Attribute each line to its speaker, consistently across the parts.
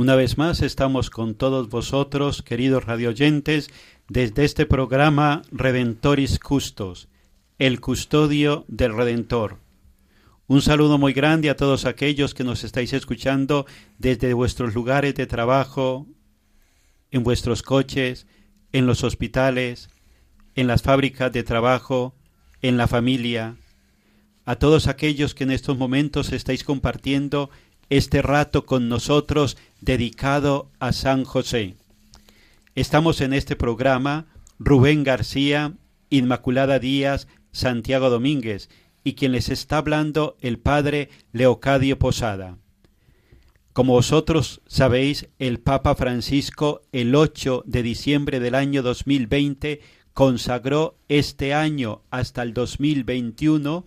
Speaker 1: Una vez más estamos con todos vosotros, queridos radioyentes, desde este programa Redentoris Custos, el custodio del Redentor. Un saludo muy grande a todos aquellos que nos estáis escuchando desde vuestros lugares de trabajo, en vuestros coches, en los hospitales, en las fábricas de trabajo, en la familia, a todos aquellos que en estos momentos estáis compartiendo este rato con nosotros dedicado a San José. Estamos en este programa Rubén García, Inmaculada Díaz, Santiago Domínguez y quien les está hablando el Padre Leocadio Posada. Como vosotros sabéis, el Papa Francisco el 8 de diciembre del año 2020 consagró este año hasta el 2021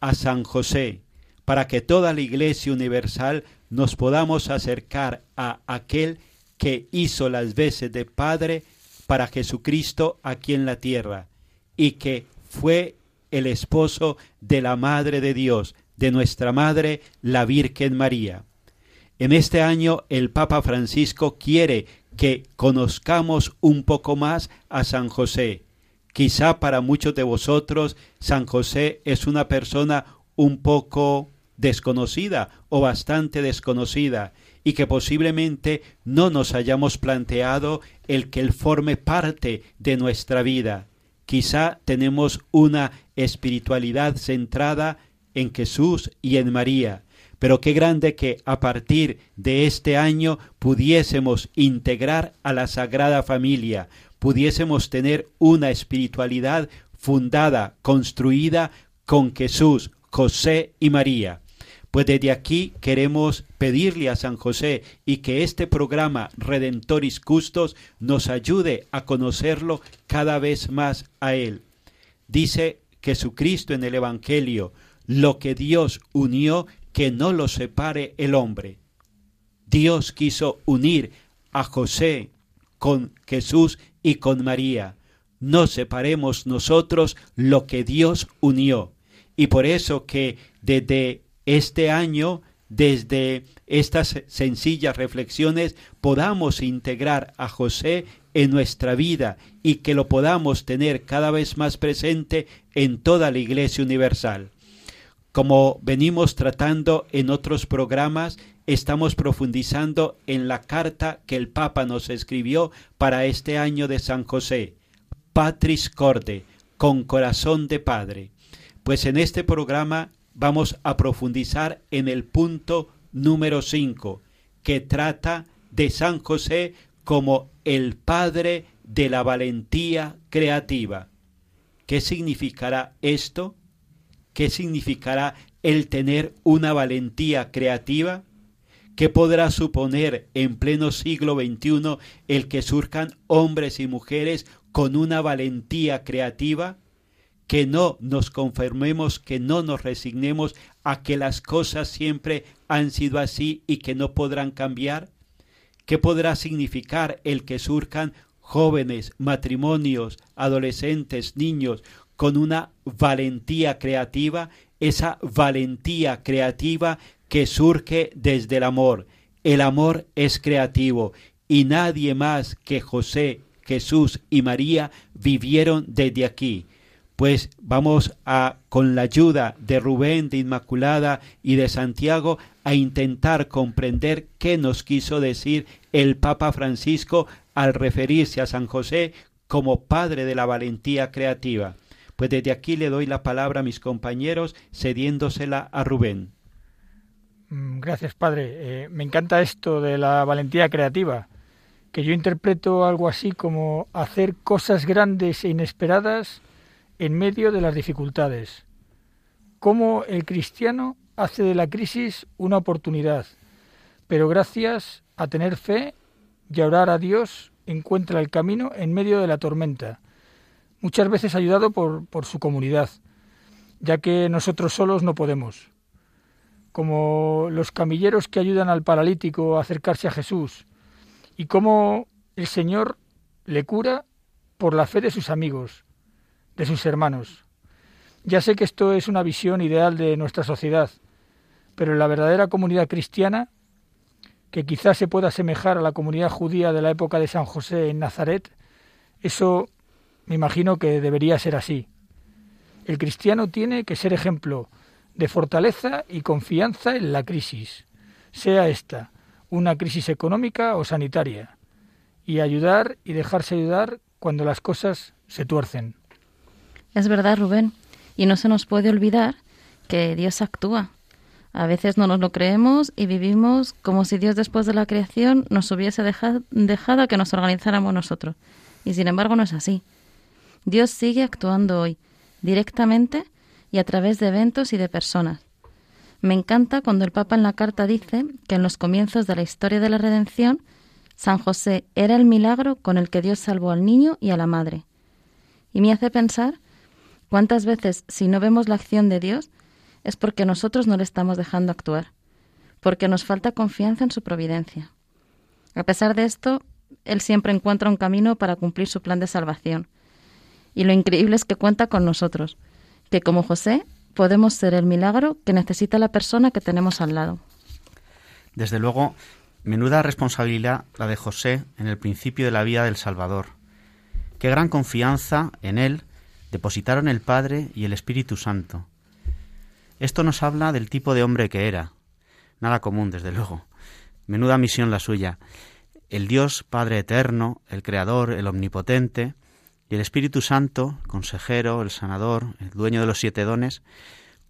Speaker 1: a San José, para que toda la Iglesia Universal nos podamos acercar a aquel que hizo las veces de Padre para Jesucristo aquí en la tierra, y que fue el esposo de la Madre de Dios, de nuestra Madre, la Virgen María. En este año el Papa Francisco quiere que conozcamos un poco más a San José. Quizá para muchos de vosotros San José es una persona un poco desconocida o bastante desconocida y que posiblemente no nos hayamos planteado el que él forme parte de nuestra vida. Quizá tenemos una espiritualidad centrada en Jesús y en María, pero qué grande que a partir de este año pudiésemos integrar a la Sagrada Familia, pudiésemos tener una espiritualidad fundada, construida con Jesús, José y María. Pues desde aquí queremos pedirle a San José y que este programa Redentoris Custos nos ayude a conocerlo cada vez más a Él. Dice Jesucristo en el Evangelio, lo que Dios unió, que no lo separe el hombre. Dios quiso unir a José con Jesús y con María. No separemos nosotros lo que Dios unió. Y por eso que desde este año, desde estas sencillas reflexiones, podamos integrar a José en nuestra vida y que lo podamos tener cada vez más presente en toda la Iglesia Universal. Como venimos tratando en otros programas, estamos profundizando en la carta que el Papa nos escribió para este año de San José, Patris Corde, con corazón de Padre. Pues en este programa vamos a profundizar en el punto número 5, que trata de San José como el padre de la valentía creativa. ¿Qué significará esto? ¿Qué significará el tener una valentía creativa? ¿Qué podrá suponer en pleno siglo XXI el que surjan hombres y mujeres con una valentía creativa? Que no nos conformemos, que no nos resignemos a que las cosas siempre han sido así y que no podrán cambiar. ¿Qué podrá significar el que surjan jóvenes, matrimonios, adolescentes, niños con una valentía creativa, esa valentía creativa que surge desde el amor. El amor es creativo y nadie más que José, Jesús y María vivieron desde aquí. Pues vamos a, con la ayuda de Rubén, de Inmaculada y de Santiago, a intentar comprender qué nos quiso decir el Papa Francisco al referirse a San José como padre de la valentía creativa. Pues desde aquí le doy la palabra a mis compañeros, cediéndosela a Rubén.
Speaker 2: Mm, gracias, padre. Eh, me encanta esto de la valentía creativa, que yo interpreto algo así como hacer cosas grandes e inesperadas en medio de las dificultades. Cómo el cristiano hace de la crisis una oportunidad, pero gracias a tener fe y a orar a Dios encuentra el camino en medio de la tormenta, muchas veces ayudado por, por su comunidad, ya que nosotros solos no podemos. Como los camilleros que ayudan al paralítico a acercarse a Jesús, y cómo el Señor le cura por la fe de sus amigos, de sus hermanos. Ya sé que esto es una visión ideal de nuestra sociedad, pero en la verdadera comunidad cristiana que quizás se pueda asemejar a la comunidad judía de la época de San José en Nazaret, eso me imagino que debería ser así. El cristiano tiene que ser ejemplo de fortaleza y confianza en la crisis, sea esta una crisis económica o sanitaria, y ayudar y dejarse ayudar cuando las cosas se tuercen.
Speaker 3: Es verdad, Rubén, y no se nos puede olvidar que Dios actúa a veces no nos lo creemos y vivimos como si Dios después de la creación nos hubiese dejado, que nos organizáramos nosotros. Y sin embargo no es así. Dios sigue actuando hoy, directamente y a través de eventos y de personas. Me encanta cuando el Papa en la carta dice que en los comienzos de la historia de la redención, San José era el milagro con el que Dios salvó al niño y a la madre. Y me hace pensar cuántas veces, si no vemos la acción de Dios, es porque nosotros no le estamos dejando actuar, porque nos falta confianza en su providencia. A pesar de esto, Él siempre encuentra un camino para cumplir su plan de salvación. Y lo increíble es que cuenta con nosotros, que como José podemos ser el milagro que necesita la persona que tenemos al lado.
Speaker 4: Desde luego, menuda responsabilidad la de José en el principio de la vida del Salvador. Qué gran confianza en Él depositaron el Padre y el Espíritu Santo esto nos habla del tipo de hombre que era. Nada común, desde luego. Menuda misión la suya. El Dios Padre Eterno, el Creador, el Omnipotente, y el Espíritu Santo, consejero, el sanador, el dueño de los siete dones,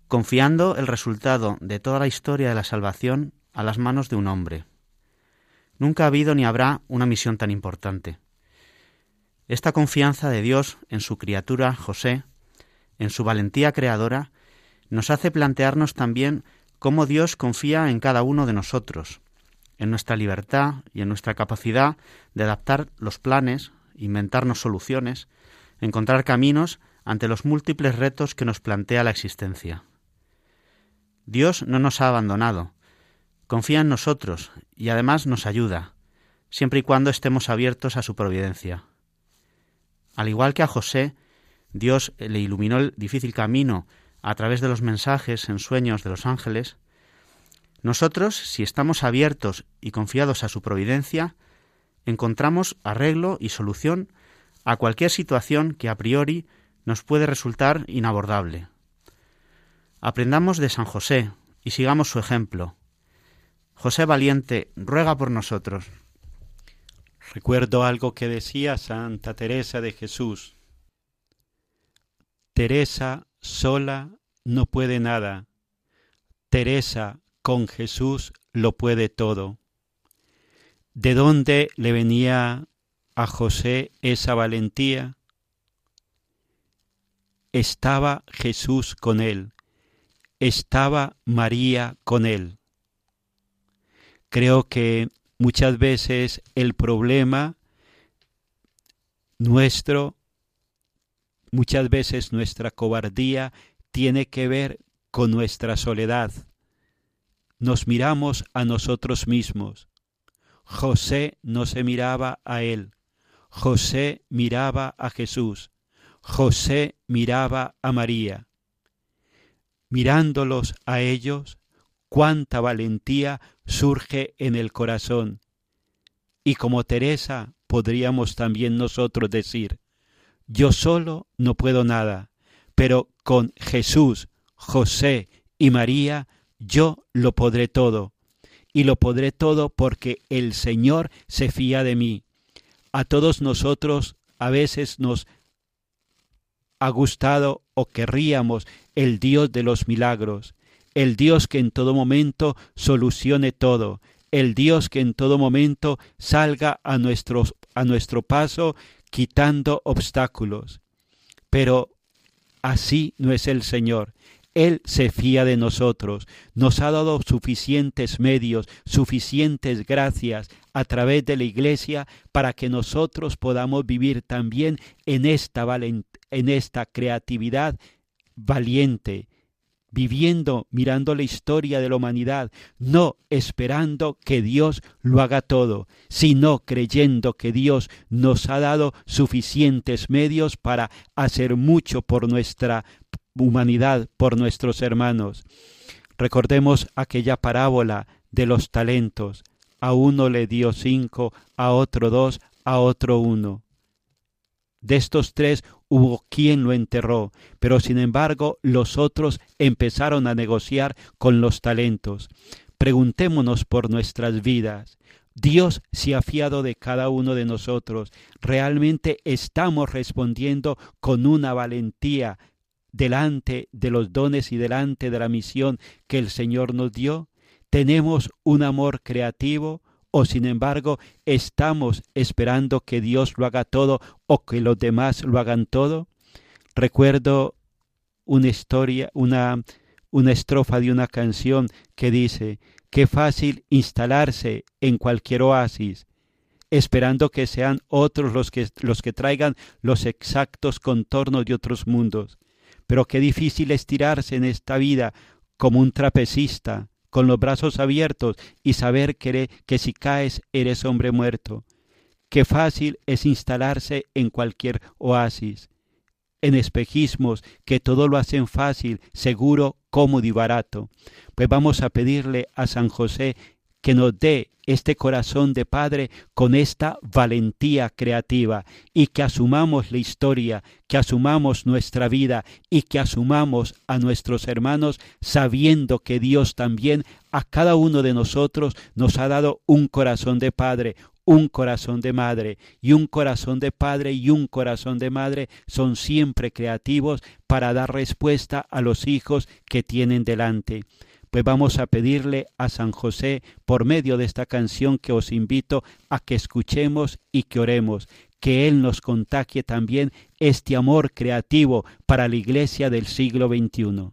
Speaker 4: confiando el resultado de toda la historia de la salvación a las manos de un hombre. Nunca ha habido ni habrá una misión tan importante. Esta confianza de Dios en su criatura José, en su valentía creadora, nos hace plantearnos también cómo Dios confía en cada uno de nosotros, en nuestra libertad y en nuestra capacidad de adaptar los planes, inventarnos soluciones, encontrar caminos ante los múltiples retos que nos plantea la existencia. Dios no nos ha abandonado, confía en nosotros y además nos ayuda, siempre y cuando estemos abiertos a su providencia. Al igual que a José, Dios le iluminó el difícil camino a través de los mensajes en sueños de los ángeles, nosotros, si estamos abiertos y confiados a su providencia, encontramos arreglo y solución a cualquier situación que a priori nos puede resultar inabordable. Aprendamos de San José y sigamos su ejemplo. José Valiente, ruega por nosotros.
Speaker 1: Recuerdo algo que decía Santa Teresa de Jesús. Teresa sola no puede nada. Teresa con Jesús lo puede todo. ¿De dónde le venía a José esa valentía? Estaba Jesús con él, estaba María con él. Creo que muchas veces el problema nuestro, muchas veces nuestra cobardía tiene que ver con nuestra soledad. Nos miramos a nosotros mismos. José no se miraba a él. José miraba a Jesús. José miraba a María. Mirándolos a ellos, cuánta valentía surge en el corazón. Y como Teresa podríamos también nosotros decir, yo solo no puedo nada, pero con Jesús, José y María yo lo podré todo. Y lo podré todo porque el Señor se fía de mí. A todos nosotros a veces nos ha gustado o querríamos el Dios de los milagros, el Dios que en todo momento solucione todo, el Dios que en todo momento salga a, a nuestro paso quitando obstáculos. Pero así no es el Señor. Él se fía de nosotros, nos ha dado suficientes medios, suficientes gracias a través de la Iglesia para que nosotros podamos vivir también en esta creatividad valiente, viviendo, mirando la historia de la humanidad, no esperando que Dios lo haga todo, sino creyendo que Dios nos ha dado suficientes medios para hacer mucho por nuestra humanidad, por nuestros hermanos. Recordemos aquella parábola de los talentos. A uno le dio cinco, a otro dos, a otro uno. De estos tres hubo quien lo enterró, pero sin embargo los otros empezaron a negociar con los talentos. Preguntémonos por nuestras vidas. Dios se ha fiado de cada uno de nosotros. ¿Realmente estamos respondiendo con una valentía delante de los dones y delante de la misión que el Señor nos dio? ¿Tenemos un amor creativo? O sin embargo estamos esperando que Dios lo haga todo o que los demás lo hagan todo? Recuerdo una historia, una, una estrofa de una canción que dice, qué fácil instalarse en cualquier oasis, esperando que sean otros los que, los que traigan los exactos contornos de otros mundos. Pero qué difícil estirarse en esta vida como un trapecista, con los brazos abiertos y saber que, si caes eres hombre muerto. Qué fácil es instalarse en cualquier oasis, en espejismos que todo lo hacen fácil, seguro, cómodo y barato. Pues vamos a pedirle a San José que nos dé este corazón de Padre con esta valentía creativa y que asumamos la historia, que asumamos nuestra vida y que asumamos a nuestros hermanos sabiendo que Dios también a cada uno de nosotros nos ha dado un corazón de Padre, un corazón de madre y un corazón de padre y un corazón de madre son siempre creativos para dar respuesta a los hijos que tienen delante pues vamos a pedirle a San José por medio de esta canción que os invito a que escuchemos y que oremos, que Él nos contagie también este amor creativo para la iglesia del siglo XXI.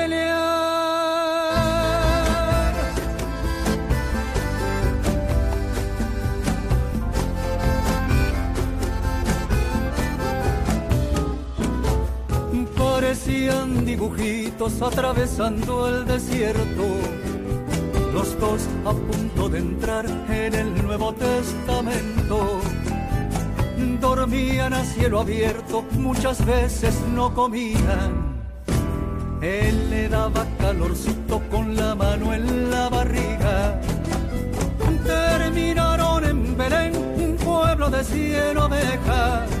Speaker 5: parecían dibujitos atravesando el desierto. Los dos a punto de entrar en el Nuevo Testamento. Dormían a cielo abierto, muchas veces no comían. Él le daba calorcito con la mano en la barriga. Terminaron en Belén, un pueblo de cien ovejas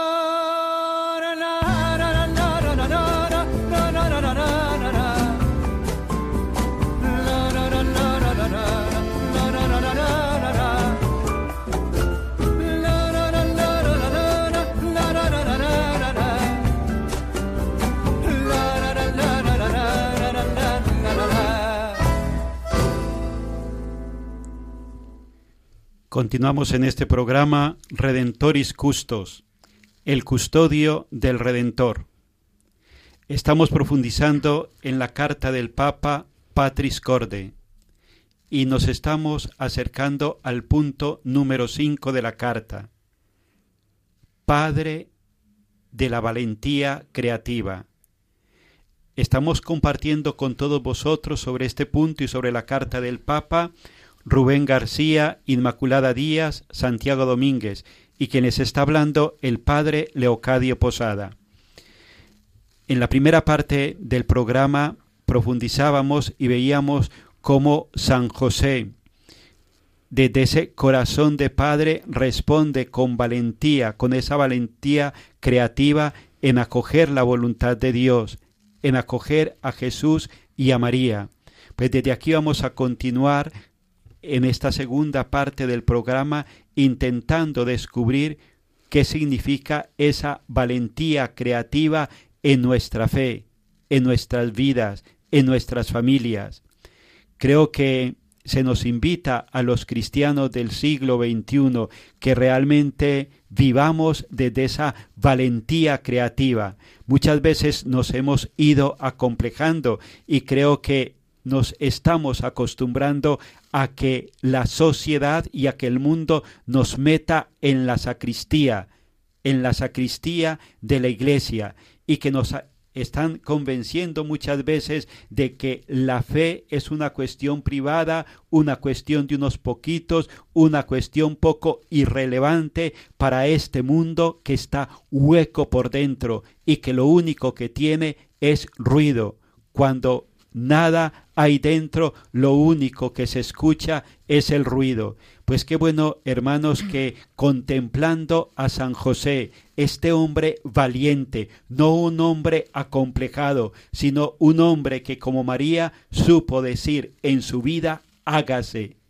Speaker 1: Continuamos en este programa Redentoris Custos, el custodio del Redentor. Estamos profundizando en la carta del Papa Patris Corde y nos estamos acercando al punto número 5 de la carta. Padre de la valentía creativa. Estamos compartiendo con todos vosotros sobre este punto y sobre la carta del Papa Rubén García, Inmaculada Díaz, Santiago Domínguez y quienes está hablando el padre Leocadio Posada. En la primera parte del programa profundizábamos y veíamos cómo San José, desde ese corazón de padre, responde con valentía, con esa valentía creativa en acoger la voluntad de Dios, en acoger a Jesús y a María. Pues desde aquí vamos a continuar en esta segunda parte del programa intentando descubrir qué significa esa valentía creativa en nuestra fe, en nuestras vidas, en nuestras familias. Creo que se nos invita a los cristianos del siglo XXI que realmente vivamos desde esa valentía creativa. Muchas veces nos hemos ido acomplejando y creo que nos estamos acostumbrando a que la sociedad y a que el mundo nos meta en la sacristía, en la sacristía de la iglesia y que nos están convenciendo muchas veces de que la fe es una cuestión privada, una cuestión de unos poquitos, una cuestión poco irrelevante para este mundo que está hueco por dentro y que lo único que tiene es ruido, cuando nada hay dentro, lo único que se escucha es el ruido. Pues qué bueno, hermanos, que contemplando a San José, este hombre valiente, no un hombre acomplejado, sino un hombre que como María supo decir en su vida, hágase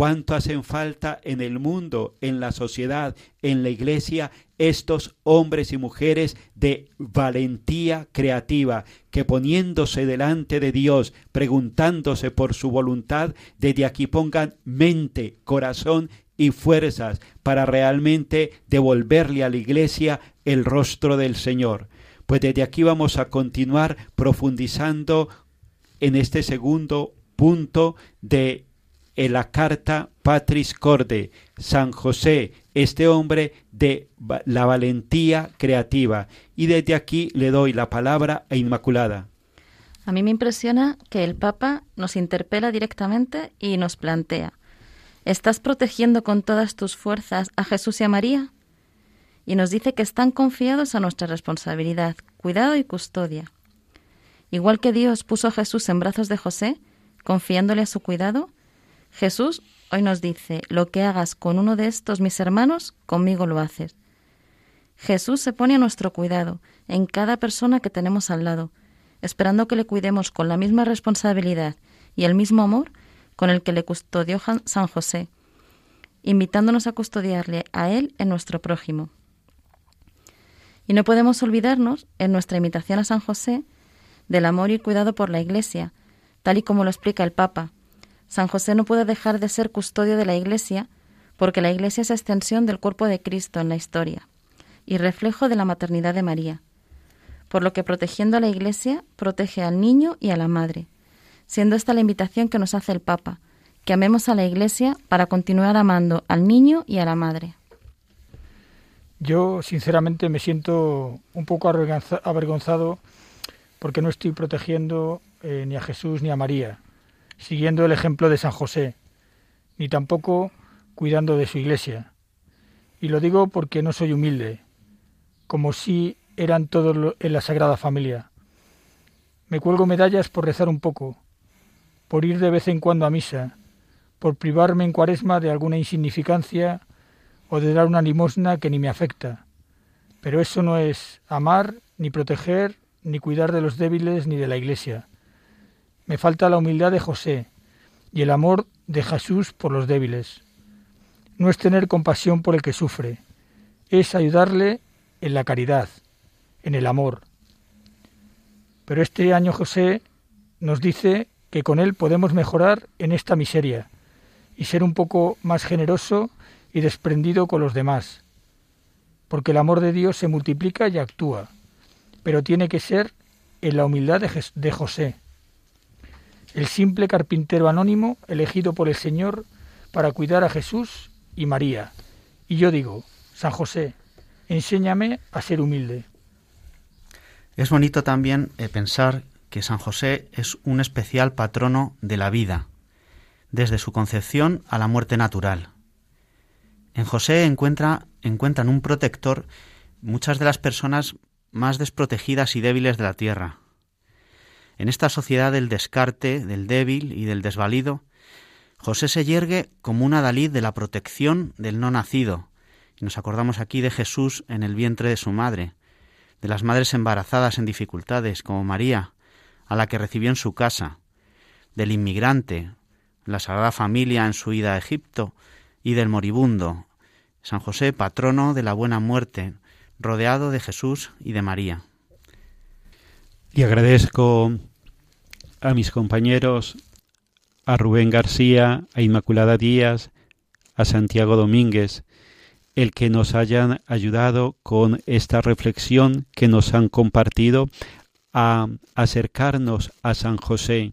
Speaker 1: cuánto hacen falta en el mundo, en la sociedad, en la iglesia, estos hombres y mujeres de valentía creativa, que poniéndose delante de Dios, preguntándose por su voluntad, desde aquí pongan mente, corazón y fuerzas para realmente devolverle a la iglesia el rostro del Señor. Pues desde aquí vamos a continuar profundizando en este segundo punto de en la carta Patris Corde, San José, este hombre de la valentía creativa. Y desde aquí le doy la palabra a Inmaculada.
Speaker 3: A mí me impresiona que el Papa nos interpela directamente y nos plantea, ¿estás protegiendo con todas tus fuerzas a Jesús y a María? Y nos dice que están confiados a nuestra responsabilidad, cuidado y custodia. Igual que Dios puso a Jesús en brazos de José, confiándole a su cuidado, Jesús hoy nos dice, lo que hagas con uno de estos mis hermanos, conmigo lo haces. Jesús se pone a nuestro cuidado en cada persona que tenemos al lado, esperando que le cuidemos con la misma responsabilidad y el mismo amor con el que le custodió San José, invitándonos a custodiarle a Él en nuestro prójimo. Y no podemos olvidarnos, en nuestra imitación a San José, del amor y cuidado por la Iglesia, tal y como lo explica el Papa, San José no puede dejar de ser custodio de la Iglesia, porque la Iglesia es extensión del cuerpo de Cristo en la historia y reflejo de la maternidad de María, por lo que protegiendo a la Iglesia protege al niño y a la madre, siendo esta la invitación que nos hace el Papa, que amemos a la Iglesia para continuar amando al niño y a la madre.
Speaker 2: Yo, sinceramente, me siento un poco avergonzado porque no estoy protegiendo eh, ni a Jesús ni a María siguiendo el ejemplo de San José, ni tampoco cuidando de su iglesia. Y lo digo porque no soy humilde, como si eran todos en la Sagrada Familia. Me cuelgo medallas por rezar un poco, por ir de vez en cuando a misa, por privarme en cuaresma de alguna insignificancia o de dar una limosna que ni me afecta. Pero eso no es amar, ni proteger, ni cuidar de los débiles, ni de la Iglesia. Me falta la humildad de José y el amor de Jesús por los débiles. No es tener compasión por el que sufre, es ayudarle en la caridad, en el amor. Pero este año José nos dice que con él podemos mejorar en esta miseria y ser un poco más generoso y desprendido con los demás, porque el amor de Dios se multiplica y actúa, pero tiene que ser en la humildad de, José, el simple carpintero anónimo elegido por el Señor para cuidar a Jesús y María. Y yo digo, San José, enséñame a ser humilde.
Speaker 4: Es bonito también eh, pensar que San José es un especial patrono de la vida, desde su concepción a la muerte natural. En José encuentra, encuentran un protector muchas de las personas más desprotegidas y débiles de la tierra, en esta sociedad del descarte, del débil y del desvalido, José se yergue como un adalid de la protección del no nacido. Y nos acordamos aquí de Jesús en el vientre de su madre, de las madres embarazadas en dificultades, como María, a la que recibió en su casa, del inmigrante, la Sagrada Familia en su ida a Egipto, y del moribundo, San José, patrono de la buena muerte, rodeado de Jesús y de María.
Speaker 1: Y agradezco a mis compañeros, a Rubén García, a Inmaculada Díaz, a Santiago Domínguez, el que nos hayan ayudado con esta reflexión que nos han compartido a acercarnos a San José,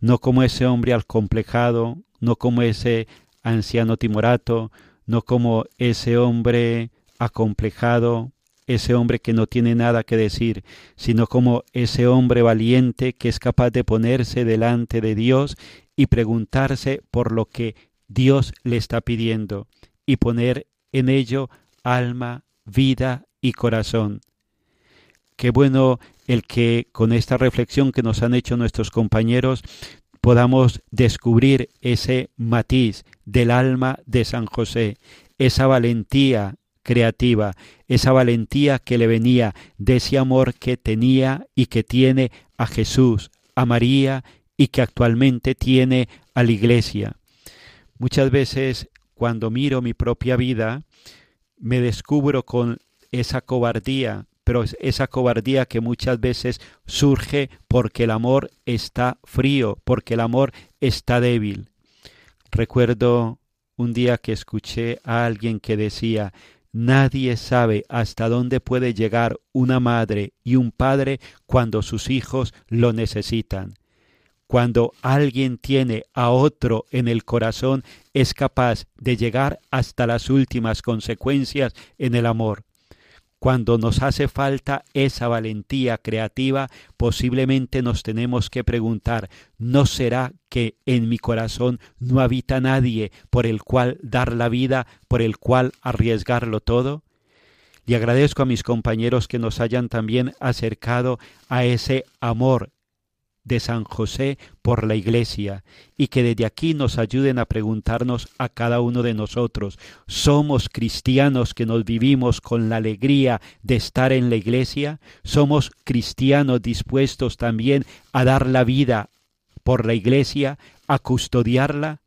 Speaker 1: no como ese hombre alcomplejado, no como ese anciano timorato, no como ese hombre acomplejado, ese hombre que no tiene nada que decir, sino como ese hombre valiente que es capaz de ponerse delante de Dios y preguntarse por lo que Dios le está pidiendo y poner en ello alma, vida y corazón. qué bueno el que con esta reflexión que nos han hecho nuestros compañeros podamos descubrir ese matiz del alma de San José, esa valentía creativa, esa valentía que le venía de ese amor que tenía y que tiene a Jesús, a María y que actualmente tiene a la Iglesia. Muchas veces cuando miro mi propia vida, me descubro con esa cobardía, pero esa cobardía que muchas veces surge porque el amor está frío, porque el amor está débil. Recuerdo un día que escuché a alguien que decía, Nadie sabe hasta dónde puede llegar una madre y un padre cuando sus hijos lo necesitan. Cuando alguien tiene a otro en el corazón, es capaz de llegar hasta las últimas consecuencias en el amor. Cuando nos hace falta esa valentía creativa, posiblemente nos tenemos que preguntar, ¿no será que en mi corazón no habita nadie por el cual dar la vida, por el cual arriesgarlo todo? Y agradezco a mis compañeros que nos hayan también acercado a ese amor de San José por la Iglesia y que desde aquí nos ayuden a preguntarnos a cada uno de nosotros, ¿somos cristianos que nos vivimos con la alegría de estar en la Iglesia? ¿Somos cristianos dispuestos también a dar la vida por la Iglesia, a custodiarla?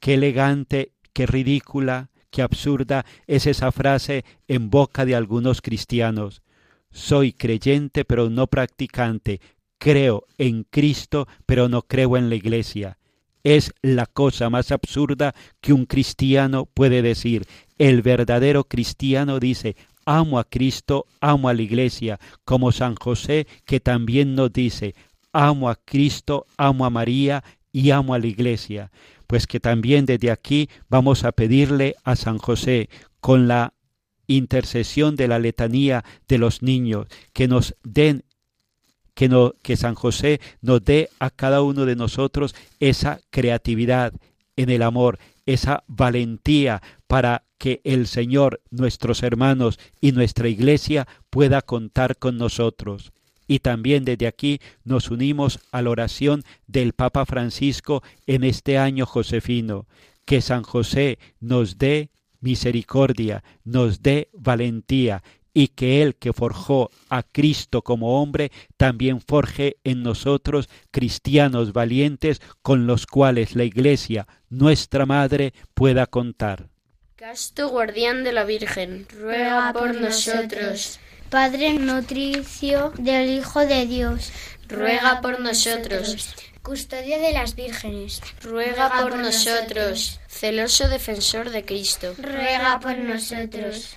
Speaker 1: Qué elegante, qué ridícula, qué absurda es esa frase en boca de algunos cristianos. Soy creyente pero no practicante, creo en Cristo, pero no creo en la iglesia. Es la cosa más absurda que un cristiano puede decir. El verdadero cristiano dice, amo a Cristo, amo a la iglesia, como San José que también nos dice, amo a Cristo, amo a María y amo a la iglesia. Pues que también desde aquí vamos a pedirle a San José, con la intercesión de la letanía de los niños, que nos den que, no, que San José nos dé a cada uno de nosotros esa creatividad en el amor, esa valentía para que el Señor, nuestros hermanos y nuestra iglesia pueda contar con nosotros. Y también desde aquí nos unimos a la oración del Papa Francisco en este año josefino, que San José nos dé misericordia, nos dé valentía y que Él que forjó a Cristo como hombre, también forje en nosotros cristianos valientes con los cuales la Iglesia, nuestra Madre, pueda contar.
Speaker 6: Casto guardián de la Virgen, ruega por nosotros.
Speaker 7: Padre nutricio del Hijo de Dios,
Speaker 6: ruega por nosotros.
Speaker 7: Custodio de las vírgenes,
Speaker 6: ruega por nosotros. Celoso defensor de Cristo,
Speaker 7: ruega por nosotros.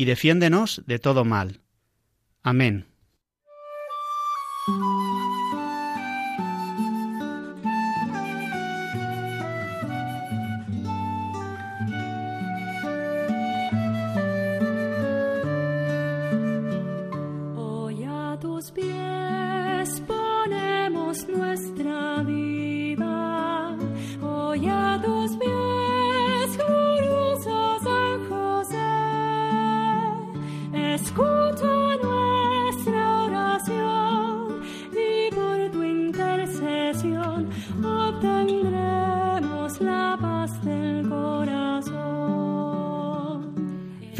Speaker 4: y defiéndenos de todo mal. Amén.